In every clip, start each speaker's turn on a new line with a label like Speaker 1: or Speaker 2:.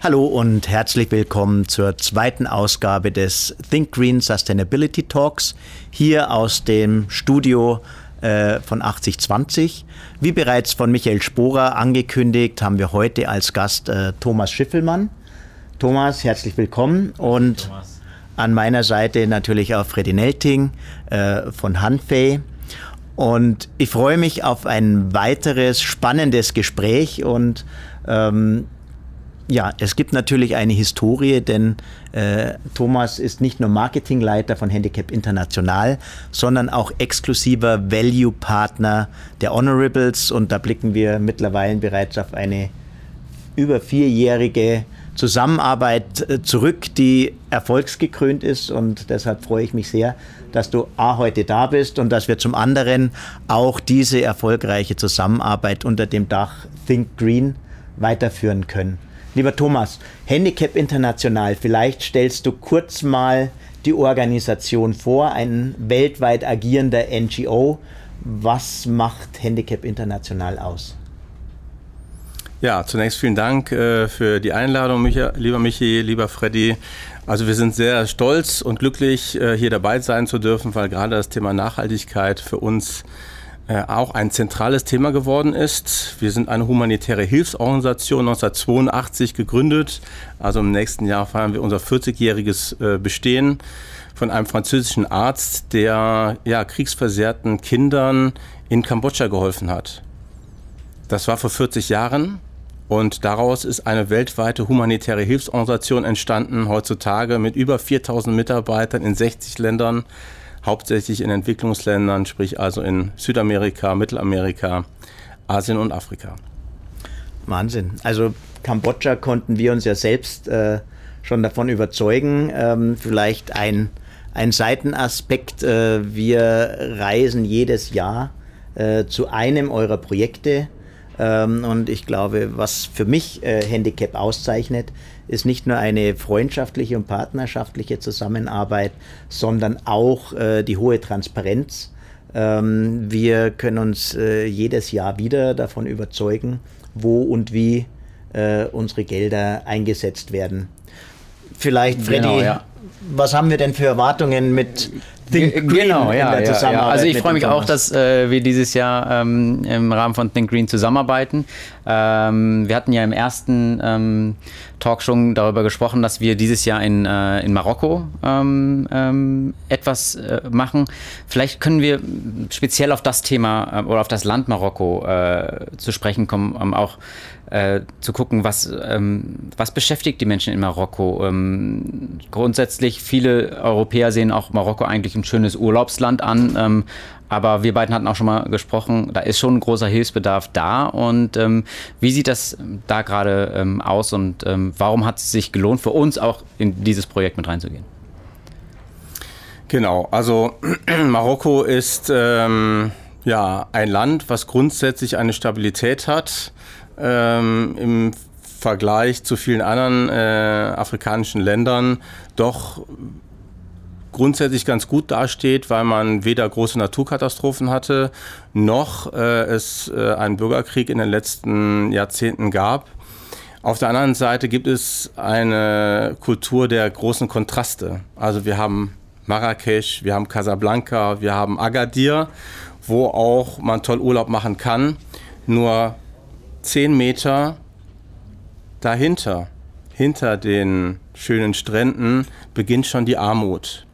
Speaker 1: Hallo und herzlich willkommen zur zweiten Ausgabe des Think Green Sustainability Talks hier aus dem Studio äh, von 8020. Wie bereits von Michael Sporer angekündigt, haben wir heute als Gast äh, Thomas Schiffelmann. Thomas, herzlich willkommen und Thomas. an meiner Seite natürlich auch Freddy Nelting äh, von Hanfei. Und ich freue mich auf ein weiteres spannendes Gespräch und ähm, ja, es gibt natürlich eine Historie, denn äh, Thomas ist nicht nur Marketingleiter von Handicap International, sondern auch exklusiver Value-Partner der Honorables und da blicken wir mittlerweile bereits auf eine über vierjährige Zusammenarbeit äh, zurück, die erfolgsgekrönt ist und deshalb freue ich mich sehr, dass du A heute da bist und dass wir zum anderen auch diese erfolgreiche Zusammenarbeit unter dem Dach Think Green weiterführen können. Lieber Thomas, Handicap International, vielleicht stellst du kurz mal die Organisation vor, ein weltweit agierender NGO. Was macht Handicap International aus?
Speaker 2: Ja, zunächst vielen Dank äh, für die Einladung, Micha, lieber Michi, lieber Freddy. Also wir sind sehr stolz und glücklich, äh, hier dabei sein zu dürfen, weil gerade das Thema Nachhaltigkeit für uns äh, auch ein zentrales Thema geworden ist. Wir sind eine humanitäre Hilfsorganisation 1982 gegründet. Also im nächsten Jahr feiern wir unser 40-jähriges äh, Bestehen von einem französischen Arzt, der ja, kriegsversehrten Kindern in Kambodscha geholfen hat. Das war vor 40 Jahren und daraus ist eine weltweite humanitäre Hilfsorganisation entstanden, heutzutage mit über 4000 Mitarbeitern in 60 Ländern hauptsächlich in Entwicklungsländern, sprich also in Südamerika, Mittelamerika, Asien und Afrika.
Speaker 1: Wahnsinn. Also Kambodscha konnten wir uns ja selbst äh, schon davon überzeugen. Ähm, vielleicht ein, ein Seitenaspekt. Äh, wir reisen jedes Jahr äh, zu einem eurer Projekte. Ähm, und ich glaube, was für mich äh, Handicap auszeichnet, ist nicht nur eine freundschaftliche und partnerschaftliche Zusammenarbeit, sondern auch äh, die hohe Transparenz. Ähm, wir können uns äh, jedes Jahr wieder davon überzeugen, wo und wie äh, unsere Gelder eingesetzt werden. Vielleicht, Freddy, genau, ja. was haben wir denn für Erwartungen mit Think Green
Speaker 3: genau, ja, ja, ja, Also ich freue mich auch, dass äh, wir dieses Jahr ähm, im Rahmen von Think Green zusammenarbeiten. Ähm, wir hatten ja im ersten ähm, Talk schon darüber gesprochen, dass wir dieses Jahr in, äh, in Marokko ähm, ähm, etwas äh, machen. Vielleicht können wir speziell auf das Thema äh, oder auf das Land Marokko äh, zu sprechen kommen, um auch äh, zu gucken, was, ähm, was beschäftigt die Menschen in Marokko. Grundsätzlich, viele Europäer sehen auch Marokko eigentlich ein schönes Urlaubsland an. Ähm, aber wir beiden hatten auch schon mal gesprochen, da ist schon ein großer Hilfsbedarf da. Und ähm, wie sieht das da gerade ähm, aus und ähm, warum hat es sich gelohnt, für uns auch in dieses Projekt mit reinzugehen?
Speaker 2: Genau, also Marokko ist ähm, ja ein Land, was grundsätzlich eine Stabilität hat. Ähm, Im Vergleich zu vielen anderen äh, afrikanischen Ländern doch grundsätzlich ganz gut dasteht, weil man weder große Naturkatastrophen hatte, noch äh, es äh, einen Bürgerkrieg in den letzten Jahrzehnten gab. Auf der anderen Seite gibt es eine Kultur der großen Kontraste. Also wir haben Marrakesch, wir haben Casablanca, wir haben Agadir, wo auch man toll Urlaub machen kann. Nur zehn Meter dahinter, hinter den schönen Stränden, beginnt schon die Armut.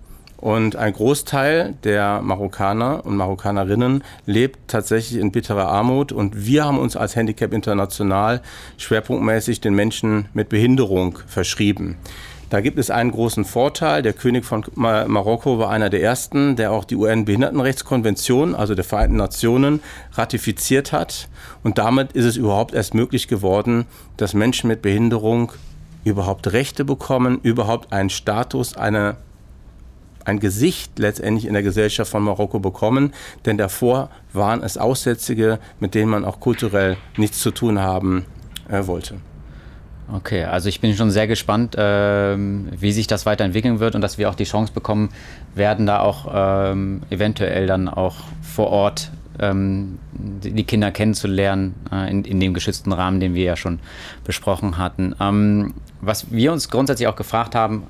Speaker 2: Und ein Großteil der Marokkaner und Marokkanerinnen lebt tatsächlich in bitterer Armut. Und wir haben uns als Handicap International schwerpunktmäßig den Menschen mit Behinderung verschrieben. Da gibt es einen großen Vorteil. Der König von Marokko war einer der ersten, der auch die UN-Behindertenrechtskonvention, also der Vereinten Nationen, ratifiziert hat. Und damit ist es überhaupt erst möglich geworden, dass Menschen mit Behinderung überhaupt Rechte bekommen, überhaupt einen Status, eine ein Gesicht letztendlich in der Gesellschaft von Marokko bekommen, denn davor waren es Aussätzige, mit denen man auch kulturell nichts zu tun haben äh, wollte.
Speaker 3: Okay, also ich bin schon sehr gespannt, ähm, wie sich das weiterentwickeln wird und dass wir auch die Chance bekommen werden, da auch ähm, eventuell dann auch vor Ort ähm, die Kinder kennenzulernen äh, in, in dem geschützten Rahmen, den wir ja schon besprochen hatten. Ähm, was wir uns grundsätzlich auch gefragt haben,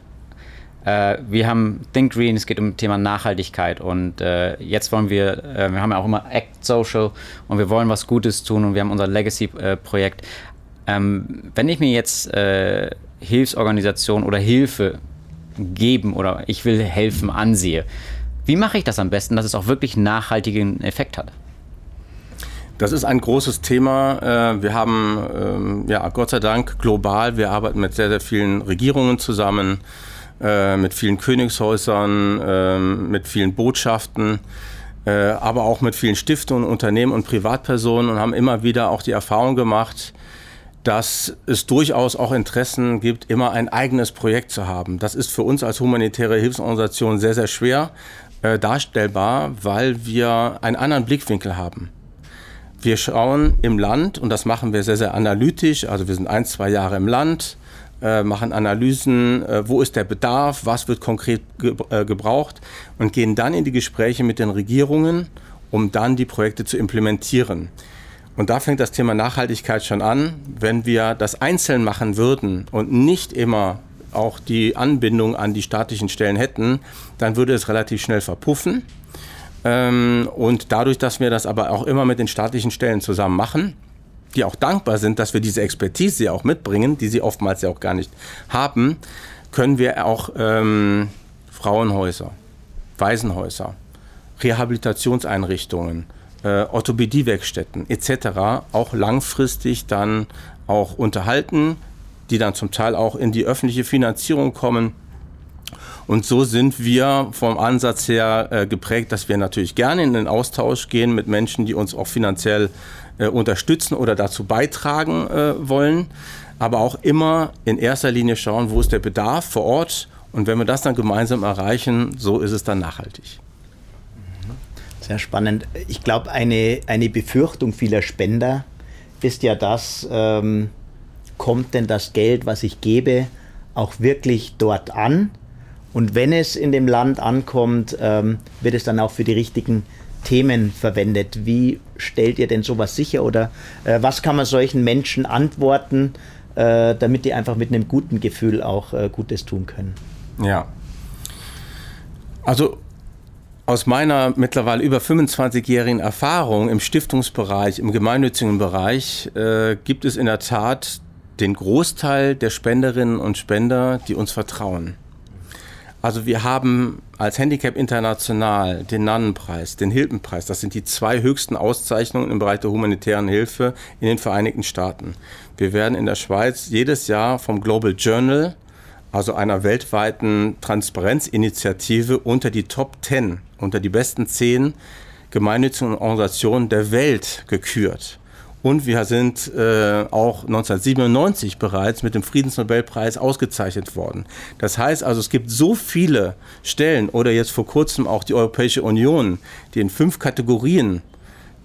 Speaker 3: äh, wir haben Think Green, es geht um das Thema Nachhaltigkeit und äh, jetzt wollen wir, äh, wir haben ja auch immer Act Social und wir wollen was Gutes tun und wir haben unser Legacy-Projekt. Ähm, wenn ich mir jetzt äh, Hilfsorganisation oder Hilfe geben oder ich will helfen ansehe, wie mache ich das am besten, dass es auch wirklich nachhaltigen Effekt hat?
Speaker 2: Das ist ein großes Thema. Äh, wir haben, ähm, ja, Gott sei Dank global, wir arbeiten mit sehr, sehr vielen Regierungen zusammen äh, mit vielen Königshäusern, äh, mit vielen Botschaften, äh, aber auch mit vielen Stiftungen, Unternehmen und Privatpersonen und haben immer wieder auch die Erfahrung gemacht, dass es durchaus auch Interessen gibt, immer ein eigenes Projekt zu haben. Das ist für uns als humanitäre Hilfsorganisation sehr, sehr schwer äh, darstellbar, weil wir einen anderen Blickwinkel haben. Wir schauen im Land, und das machen wir sehr, sehr analytisch, also wir sind ein, zwei Jahre im Land, äh, machen Analysen, äh, wo ist der Bedarf, was wird konkret ge äh, gebraucht und gehen dann in die Gespräche mit den Regierungen, um dann die Projekte zu implementieren. Und da fängt das Thema Nachhaltigkeit schon an. Wenn wir das einzeln machen würden und nicht immer auch die Anbindung an die staatlichen Stellen hätten, dann würde es relativ schnell verpuffen. Ähm, und dadurch, dass wir das aber auch immer mit den staatlichen Stellen zusammen machen, die auch dankbar sind, dass wir diese Expertise ja auch mitbringen, die sie oftmals ja auch gar nicht haben, können wir auch ähm, Frauenhäuser, Waisenhäuser, Rehabilitationseinrichtungen, äh, Orthopädiewerkstätten etc. auch langfristig dann auch unterhalten, die dann zum Teil auch in die öffentliche Finanzierung kommen. Und so sind wir vom Ansatz her äh, geprägt, dass wir natürlich gerne in den Austausch gehen mit Menschen, die uns auch finanziell äh, unterstützen oder dazu beitragen äh, wollen, aber auch immer in erster Linie schauen, wo ist der Bedarf vor Ort und wenn wir das dann gemeinsam erreichen, so ist es dann nachhaltig.
Speaker 1: Sehr spannend. Ich glaube, eine, eine Befürchtung vieler Spender ist ja das, ähm, kommt denn das Geld, was ich gebe, auch wirklich dort an? Und wenn es in dem Land ankommt, ähm, wird es dann auch für die richtigen Themen verwendet. Wie stellt ihr denn sowas sicher oder äh, was kann man solchen Menschen antworten, äh, damit die einfach mit einem guten Gefühl auch äh, Gutes tun können?
Speaker 2: Ja. Also aus meiner mittlerweile über 25-jährigen Erfahrung im Stiftungsbereich, im gemeinnützigen Bereich, äh, gibt es in der Tat den Großteil der Spenderinnen und Spender, die uns vertrauen. Also wir haben als Handicap International den Nannenpreis, den Hiltonpreis. Das sind die zwei höchsten Auszeichnungen im Bereich der humanitären Hilfe in den Vereinigten Staaten. Wir werden in der Schweiz jedes Jahr vom Global Journal, also einer weltweiten Transparenzinitiative, unter die Top 10, unter die besten 10 gemeinnützigen Organisationen der Welt gekürt. Und wir sind äh, auch 1997 bereits mit dem Friedensnobelpreis ausgezeichnet worden. Das heißt also, es gibt so viele Stellen oder jetzt vor kurzem auch die Europäische Union, die in fünf Kategorien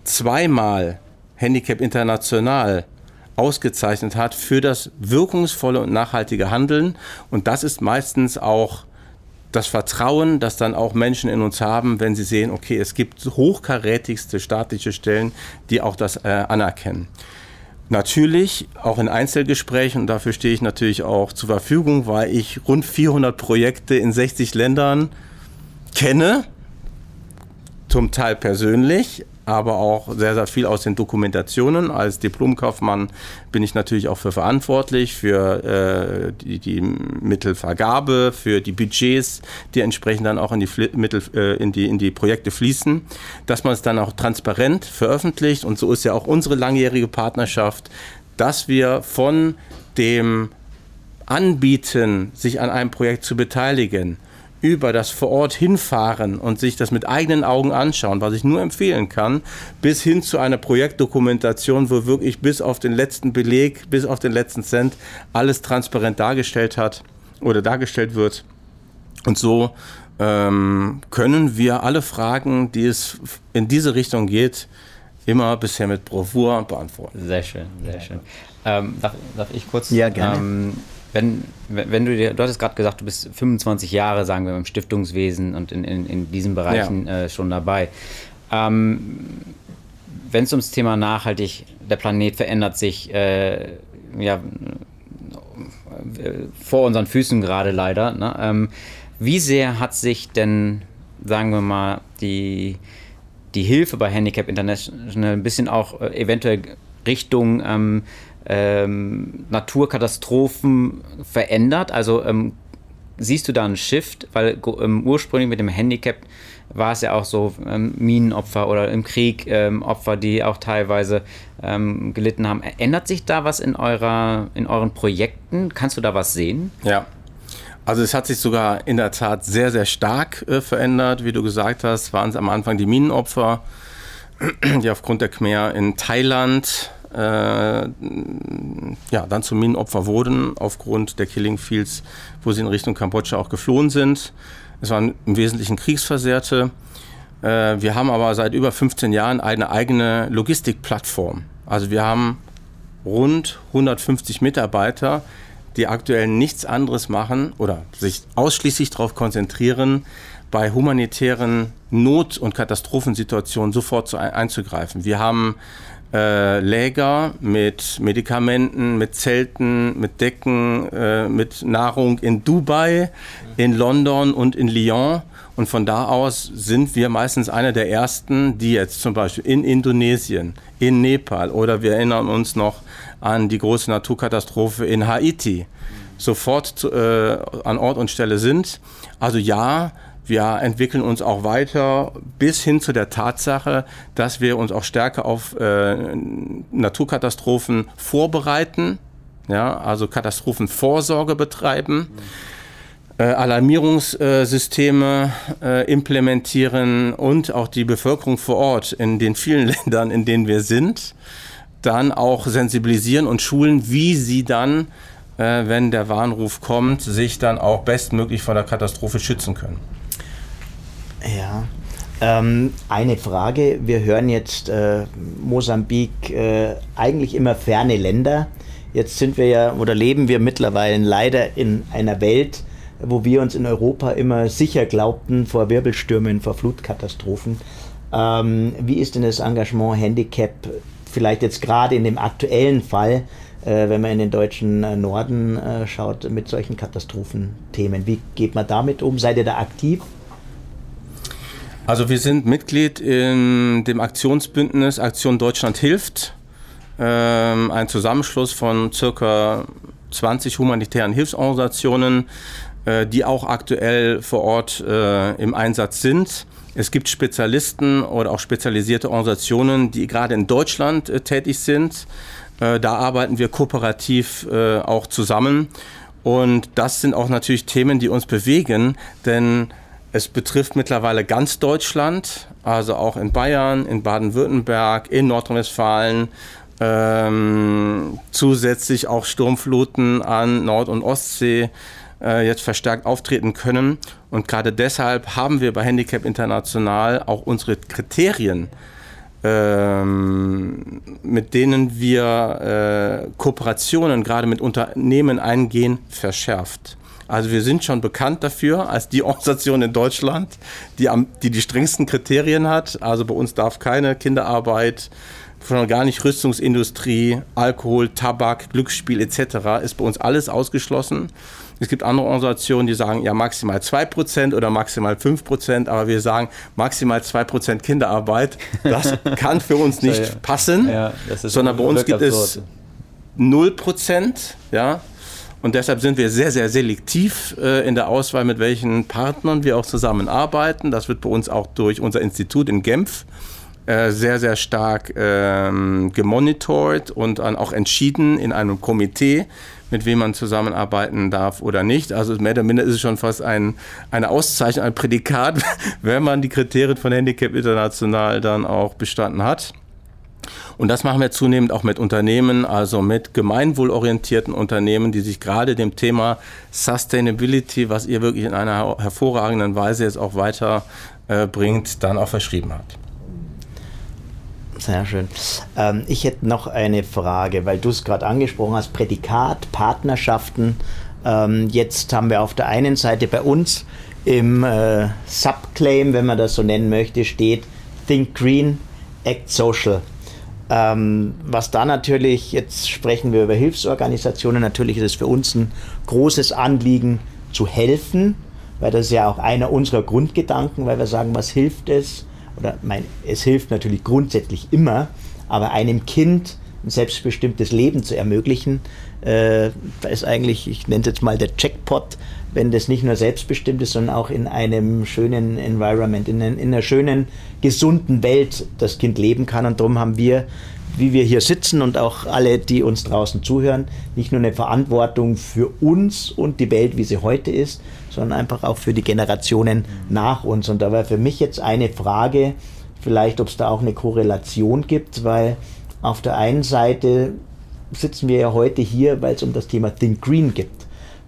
Speaker 2: zweimal Handicap International ausgezeichnet hat für das wirkungsvolle und nachhaltige Handeln. Und das ist meistens auch das Vertrauen, das dann auch Menschen in uns haben, wenn sie sehen, okay, es gibt hochkarätigste staatliche Stellen, die auch das äh, anerkennen. Natürlich auch in Einzelgesprächen, und dafür stehe ich natürlich auch zur Verfügung, weil ich rund 400 Projekte in 60 Ländern kenne, zum Teil persönlich, aber auch sehr, sehr viel aus den Dokumentationen. Als Diplomkaufmann bin ich natürlich auch für verantwortlich, für äh, die, die, Mittelvergabe, für die Budgets, die entsprechend dann auch in die, Mittel, äh, in die, in die Projekte fließen, dass man es dann auch transparent veröffentlicht. Und so ist ja auch unsere langjährige Partnerschaft, dass wir von dem Anbieten, sich an einem Projekt zu beteiligen, über das vor Ort hinfahren und sich das mit eigenen Augen anschauen, was ich nur empfehlen kann, bis hin zu einer Projektdokumentation, wo wirklich bis auf den letzten Beleg, bis auf den letzten Cent alles transparent dargestellt hat oder dargestellt wird. Und so ähm, können wir alle Fragen, die es in diese Richtung geht, immer bisher mit Bravour beantworten.
Speaker 3: Sehr schön, sehr schön. Ähm, darf, darf, ich kurz?
Speaker 1: Ja, gerne.
Speaker 3: Ähm, wenn, wenn du dir, du hattest gerade gesagt, du bist 25 Jahre, sagen wir, im Stiftungswesen und in, in, in diesen Bereichen ja. äh, schon dabei. Ähm, wenn es ums Thema nachhaltig, der Planet verändert sich, äh, ja, vor unseren Füßen gerade leider. Ne? Ähm, wie sehr hat sich denn, sagen wir mal, die, die Hilfe bei Handicap International ein bisschen auch äh, eventuell Richtung ähm, ähm, Naturkatastrophen verändert? Also ähm, siehst du da einen Shift? Weil ähm, ursprünglich mit dem Handicap war es ja auch so ähm, Minenopfer oder im Krieg ähm, Opfer, die auch teilweise ähm, gelitten haben. Ändert sich da was in, eurer, in euren Projekten? Kannst du da was sehen?
Speaker 2: Ja. Also es hat sich sogar in der Tat sehr, sehr stark äh, verändert. Wie du gesagt hast, waren es am Anfang die Minenopfer, die aufgrund der Khmer in Thailand ja, dann zu Minenopfer wurden, aufgrund der Killing Fields, wo sie in Richtung Kambodscha auch geflohen sind. Es waren im Wesentlichen Kriegsversehrte. Äh, wir haben aber seit über 15 Jahren eine eigene Logistikplattform. Also wir haben rund 150 Mitarbeiter, die aktuell nichts anderes machen oder sich ausschließlich darauf konzentrieren, bei humanitären Not- und Katastrophensituationen sofort zu einzugreifen. Wir haben äh, Läger mit Medikamenten, mit Zelten, mit Decken, äh, mit Nahrung in Dubai, in London und in Lyon. Und von da aus sind wir meistens einer der ersten, die jetzt zum Beispiel in Indonesien, in Nepal oder wir erinnern uns noch an die große Naturkatastrophe in Haiti sofort äh, an Ort und Stelle sind. Also ja, wir entwickeln uns auch weiter bis hin zu der Tatsache, dass wir uns auch stärker auf äh, Naturkatastrophen vorbereiten, ja, also Katastrophenvorsorge betreiben. Äh, Alarmierungssysteme äh, implementieren und auch die Bevölkerung vor Ort in den vielen Ländern, in denen wir sind, dann auch sensibilisieren und schulen, wie sie dann, äh, wenn der Warnruf kommt, sich dann auch bestmöglich vor der Katastrophe schützen können.
Speaker 1: Ja. Ähm, eine Frage. Wir hören jetzt äh, Mosambik, äh, eigentlich immer ferne Länder. Jetzt sind wir ja oder leben wir mittlerweile leider in einer Welt, wo wir uns in Europa immer sicher glaubten vor Wirbelstürmen, vor Flutkatastrophen. Ähm, wie ist denn das Engagement Handicap vielleicht jetzt gerade in dem aktuellen Fall, äh, wenn man in den deutschen äh, Norden äh, schaut, mit solchen Katastrophenthemen? Wie geht man damit um? Seid ihr da aktiv?
Speaker 2: Also wir sind Mitglied in dem Aktionsbündnis Aktion Deutschland hilft, ähm, ein Zusammenschluss von circa 20 humanitären Hilfsorganisationen, äh, die auch aktuell vor Ort äh, im Einsatz sind. Es gibt Spezialisten oder auch spezialisierte Organisationen, die gerade in Deutschland äh, tätig sind. Äh, da arbeiten wir kooperativ äh, auch zusammen. Und das sind auch natürlich Themen, die uns bewegen, denn es betrifft mittlerweile ganz Deutschland, also auch in Bayern, in Baden-Württemberg, in Nordrhein-Westfalen. Ähm, zusätzlich auch Sturmfluten an Nord- und Ostsee äh, jetzt verstärkt auftreten können. Und gerade deshalb haben wir bei Handicap International auch unsere Kriterien, ähm, mit denen wir äh, Kooperationen gerade mit Unternehmen eingehen, verschärft. Also wir sind schon bekannt dafür als die Organisation in Deutschland, die, am, die die strengsten Kriterien hat. Also bei uns darf keine Kinderarbeit, schon gar nicht Rüstungsindustrie, Alkohol, Tabak, Glücksspiel etc. ist bei uns alles ausgeschlossen. Es gibt andere Organisationen, die sagen ja maximal 2% oder maximal 5%, aber wir sagen maximal 2% Kinderarbeit. Das kann für uns nicht passen, ja, sondern bei uns gibt es 0%. Ja, und deshalb sind wir sehr, sehr selektiv äh, in der Auswahl, mit welchen Partnern wir auch zusammenarbeiten. Das wird bei uns auch durch unser Institut in Genf äh, sehr, sehr stark ähm, gemonitort und dann auch entschieden in einem Komitee, mit wem man zusammenarbeiten darf oder nicht. Also mehr oder minder ist es schon fast ein, eine Auszeichnung, ein Prädikat, wenn man die Kriterien von Handicap International dann auch bestanden hat. Und das machen wir zunehmend auch mit Unternehmen, also mit gemeinwohlorientierten Unternehmen, die sich gerade dem Thema Sustainability, was ihr wirklich in einer hervorragenden Weise jetzt auch weiterbringt, äh, dann auch verschrieben habt.
Speaker 1: Sehr schön. Ähm, ich hätte noch eine Frage, weil du es gerade angesprochen hast, Prädikat, Partnerschaften. Ähm, jetzt haben wir auf der einen Seite bei uns im äh, Subclaim, wenn man das so nennen möchte, steht Think Green, Act Social. Ähm, was da natürlich, jetzt sprechen wir über Hilfsorganisationen, natürlich ist es für uns ein großes Anliegen zu helfen, weil das ist ja auch einer unserer Grundgedanken, weil wir sagen, was hilft es? Oder mein, es hilft natürlich grundsätzlich immer, aber einem Kind ein selbstbestimmtes Leben zu ermöglichen, äh, ist eigentlich, ich nenne es jetzt mal der Jackpot, wenn das nicht nur selbstbestimmt ist, sondern auch in einem schönen Environment, in, in einer schönen, gesunden Welt das Kind leben kann. Und darum haben wir, wie wir hier sitzen und auch alle, die uns draußen zuhören, nicht nur eine Verantwortung für uns und die Welt, wie sie heute ist, sondern einfach auch für die Generationen nach uns. Und da war für mich jetzt eine Frage, vielleicht ob es da auch eine Korrelation gibt, weil auf der einen Seite sitzen wir ja heute hier, weil es um das Thema Think Green geht.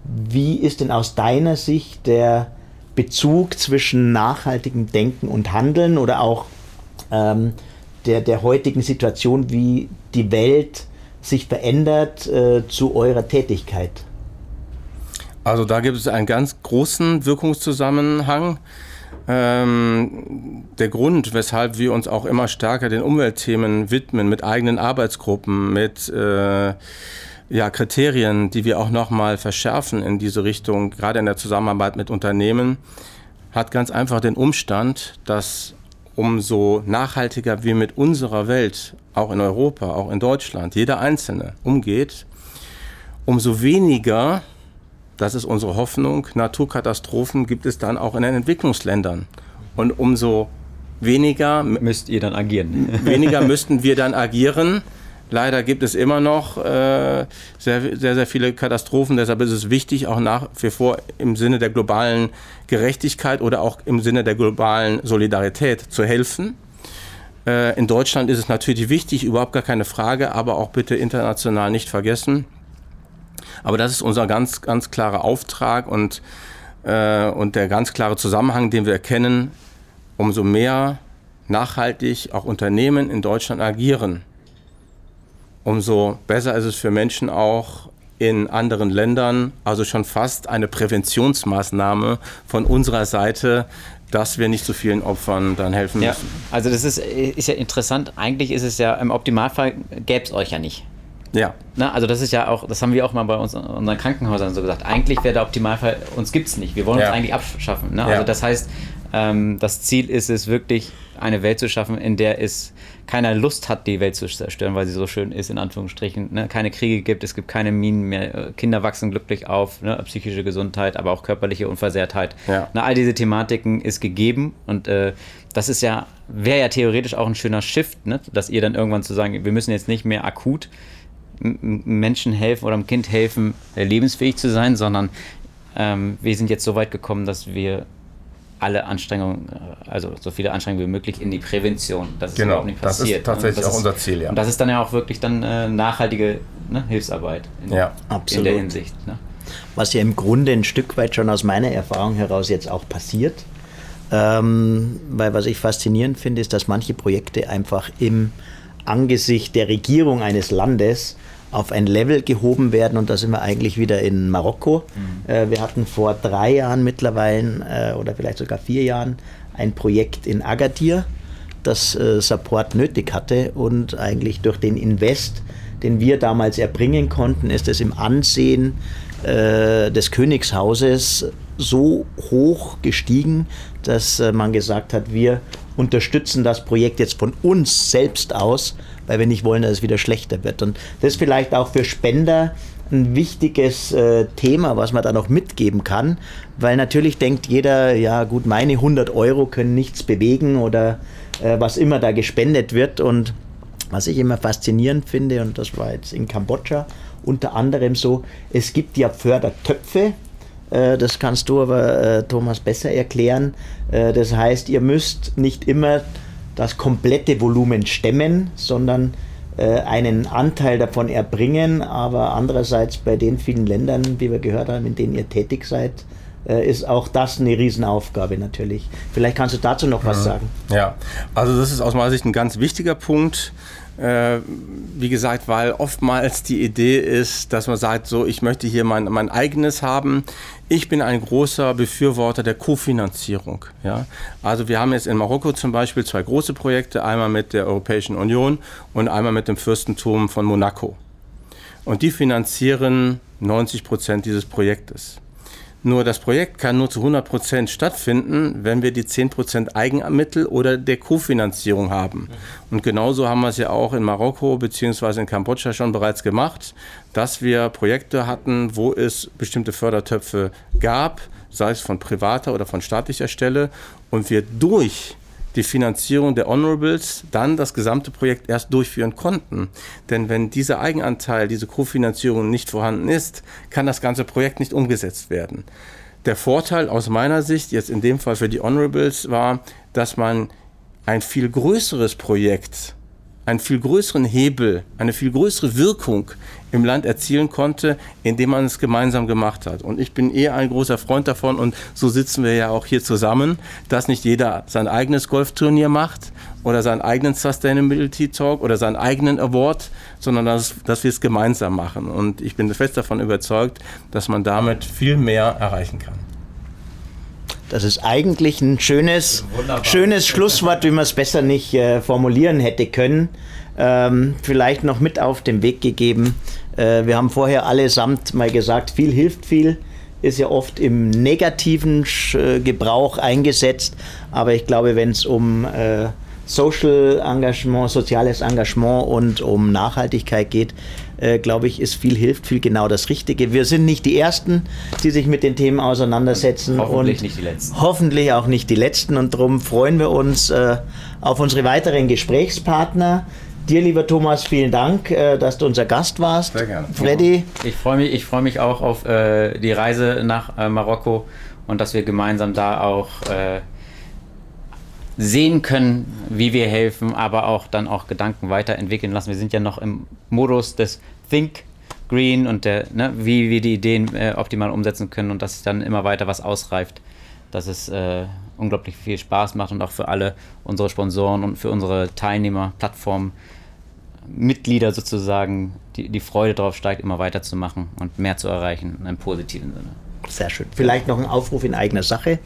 Speaker 1: Wie ist denn aus deiner Sicht der Bezug zwischen nachhaltigem Denken und Handeln oder auch ähm, der, der heutigen Situation, wie die Welt sich verändert äh, zu eurer Tätigkeit?
Speaker 2: Also da gibt es einen ganz großen Wirkungszusammenhang. Ähm, der Grund, weshalb wir uns auch immer stärker den Umweltthemen widmen, mit eigenen Arbeitsgruppen, mit äh, ja, Kriterien, die wir auch nochmal verschärfen in diese Richtung, gerade in der Zusammenarbeit mit Unternehmen, hat ganz einfach den Umstand, dass umso nachhaltiger wir mit unserer Welt, auch in Europa, auch in Deutschland, jeder Einzelne umgeht, umso weniger das ist unsere Hoffnung. Naturkatastrophen gibt es dann auch in den Entwicklungsländern. Und umso weniger
Speaker 3: müsst ihr dann agieren.
Speaker 2: weniger müssten wir dann agieren. Leider gibt es immer noch äh, sehr, sehr, sehr viele Katastrophen. Deshalb ist es wichtig, auch nach wie vor im Sinne der globalen Gerechtigkeit oder auch im Sinne der globalen Solidarität zu helfen. Äh, in Deutschland ist es natürlich wichtig, überhaupt gar keine Frage, aber auch bitte international nicht vergessen. Aber das ist unser ganz, ganz klarer Auftrag und, äh, und der ganz klare Zusammenhang, den wir erkennen, umso mehr nachhaltig auch Unternehmen in Deutschland agieren, umso besser ist es für Menschen auch in anderen Ländern, also schon fast eine Präventionsmaßnahme von unserer Seite, dass wir nicht so vielen Opfern dann helfen müssen.
Speaker 3: Ja, also das ist, ist ja interessant. Eigentlich ist es ja im Optimalfall gäbe es euch ja nicht.
Speaker 2: Ja.
Speaker 3: Na, also das ist ja auch, das haben wir auch mal bei uns in unseren Krankenhäusern so gesagt. Eigentlich wäre der Optimalfall, uns gibt es nicht. Wir wollen ja. uns eigentlich abschaffen. Ne? Also ja. das heißt, ähm, das Ziel ist es wirklich, eine Welt zu schaffen, in der es keiner Lust hat, die Welt zu zerstören, weil sie so schön ist, in Anführungsstrichen. Ne? Keine Kriege gibt, es gibt keine Minen mehr, Kinder wachsen glücklich auf, ne? psychische Gesundheit, aber auch körperliche Unversehrtheit. Ja. Na, all diese Thematiken ist gegeben und äh, das ist ja, wäre ja theoretisch auch ein schöner Shift, ne? dass ihr dann irgendwann zu sagen, wir müssen jetzt nicht mehr akut Menschen helfen oder einem Kind helfen, äh, lebensfähig zu sein, sondern ähm, wir sind jetzt so weit gekommen, dass wir alle Anstrengungen, äh, also so viele Anstrengungen wie möglich in die Prävention, dass
Speaker 2: genau, es überhaupt nicht passiert. Das ist tatsächlich das auch ist, unser Ziel,
Speaker 3: ja. Und das ist dann ja auch wirklich dann äh, nachhaltige ne, Hilfsarbeit
Speaker 1: in, ja, in der Hinsicht. Ne? Was ja im Grunde ein Stück weit schon aus meiner Erfahrung heraus jetzt auch passiert. Ähm, weil was ich faszinierend finde, ist, dass manche Projekte einfach im Angesicht der Regierung eines Landes auf ein Level gehoben werden und da sind wir eigentlich wieder in Marokko. Mhm. Äh, wir hatten vor drei Jahren mittlerweile äh, oder vielleicht sogar vier Jahren ein Projekt in Agadir, das äh, Support nötig hatte und eigentlich durch den Invest, den wir damals erbringen konnten, ist es im Ansehen des Königshauses so hoch gestiegen, dass man gesagt hat, wir unterstützen das Projekt jetzt von uns selbst aus, weil wir nicht wollen, dass es wieder schlechter wird. Und das ist vielleicht auch für Spender ein wichtiges äh, Thema, was man da noch mitgeben kann, weil natürlich denkt jeder, ja gut, meine 100 Euro können nichts bewegen oder äh, was immer da gespendet wird. Und was ich immer faszinierend finde, und das war jetzt in Kambodscha unter anderem so, es gibt ja Fördertöpfe, äh, das kannst du aber, äh, Thomas, besser erklären. Äh, das heißt, ihr müsst nicht immer das komplette Volumen stemmen, sondern einen Anteil davon erbringen. Aber andererseits bei den vielen Ländern, wie wir gehört haben, in denen ihr tätig seid, ist auch das eine Riesenaufgabe natürlich. Vielleicht kannst du dazu noch was sagen.
Speaker 2: Ja, also das ist aus meiner Sicht ein ganz wichtiger Punkt. Äh, wie gesagt, weil oftmals die Idee ist, dass man sagt, so, ich möchte hier mein, mein eigenes haben. Ich bin ein großer Befürworter der Kofinanzierung. Ja? Also wir haben jetzt in Marokko zum Beispiel zwei große Projekte, einmal mit der Europäischen Union und einmal mit dem Fürstentum von Monaco. Und die finanzieren 90 Prozent dieses Projektes. Nur das Projekt kann nur zu 100 Prozent stattfinden, wenn wir die 10 Prozent Eigenmittel oder der Kofinanzierung haben. Und genauso haben wir es ja auch in Marokko bzw. in Kambodscha schon bereits gemacht, dass wir Projekte hatten, wo es bestimmte Fördertöpfe gab, sei es von privater oder von staatlicher Stelle, und wir durch die Finanzierung der Honorables dann das gesamte Projekt erst durchführen konnten. Denn wenn dieser Eigenanteil, diese Kofinanzierung nicht vorhanden ist, kann das ganze Projekt nicht umgesetzt werden. Der Vorteil aus meiner Sicht, jetzt in dem Fall für die Honorables, war, dass man ein viel größeres Projekt einen viel größeren Hebel, eine viel größere Wirkung im Land erzielen konnte, indem man es gemeinsam gemacht hat. Und ich bin eher ein großer Freund davon und so sitzen wir ja auch hier zusammen, dass nicht jeder sein eigenes Golfturnier macht oder seinen eigenen Sustainability Talk oder seinen eigenen Award, sondern dass, dass wir es gemeinsam machen. Und ich bin fest davon überzeugt, dass man damit viel mehr erreichen kann.
Speaker 1: Das ist eigentlich ein schönes, schönes Schlusswort, wie man es besser nicht äh, formulieren hätte können. Ähm, vielleicht noch mit auf den Weg gegeben. Äh, wir haben vorher allesamt mal gesagt, viel hilft viel ist ja oft im negativen äh, Gebrauch eingesetzt, aber ich glaube, wenn es um äh, Social Engagement, soziales Engagement und um Nachhaltigkeit geht, äh, glaube ich, ist viel hilft, viel genau das Richtige. Wir sind nicht die Ersten, die sich mit den Themen auseinandersetzen.
Speaker 3: Und hoffentlich und nicht die Letzten.
Speaker 1: Hoffentlich auch nicht die Letzten. Und darum freuen wir uns äh, auf unsere weiteren Gesprächspartner. Dir, lieber Thomas, vielen Dank, äh, dass du unser Gast warst.
Speaker 3: Sehr gerne. Freddy. Ich freue mich, freu mich auch auf äh, die Reise nach äh, Marokko und dass wir gemeinsam da auch äh, sehen können, wie wir helfen, aber auch dann auch Gedanken weiterentwickeln lassen. Wir sind ja noch im Modus des Think Green und der, ne, wie wir die Ideen äh, optimal umsetzen können und dass dann immer weiter was ausreift, dass es äh, unglaublich viel Spaß macht und auch für alle unsere Sponsoren und für unsere Teilnehmer, Plattformen, Mitglieder sozusagen die, die Freude darauf steigt, immer weiterzumachen und mehr zu erreichen in einem positiven Sinne.
Speaker 1: Sehr schön. Vielleicht noch ein Aufruf in eigener Sache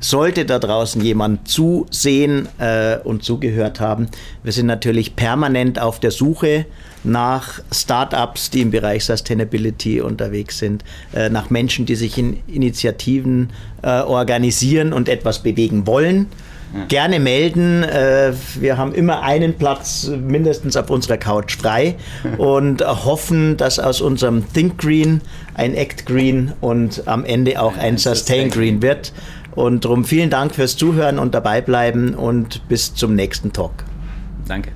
Speaker 1: sollte da draußen jemand zusehen äh, und zugehört haben, wir sind natürlich permanent auf der Suche nach Startups, die im Bereich Sustainability unterwegs sind, äh, nach Menschen, die sich in Initiativen äh, organisieren und etwas bewegen wollen. Ja. Gerne melden. Äh, wir haben immer einen Platz mindestens auf unserer Couch frei und hoffen, dass aus unserem Think Green ein Act Green und am Ende auch ein Sustain Green wird. Und darum vielen Dank fürs Zuhören und dabei bleiben und bis zum nächsten Talk.
Speaker 3: Danke.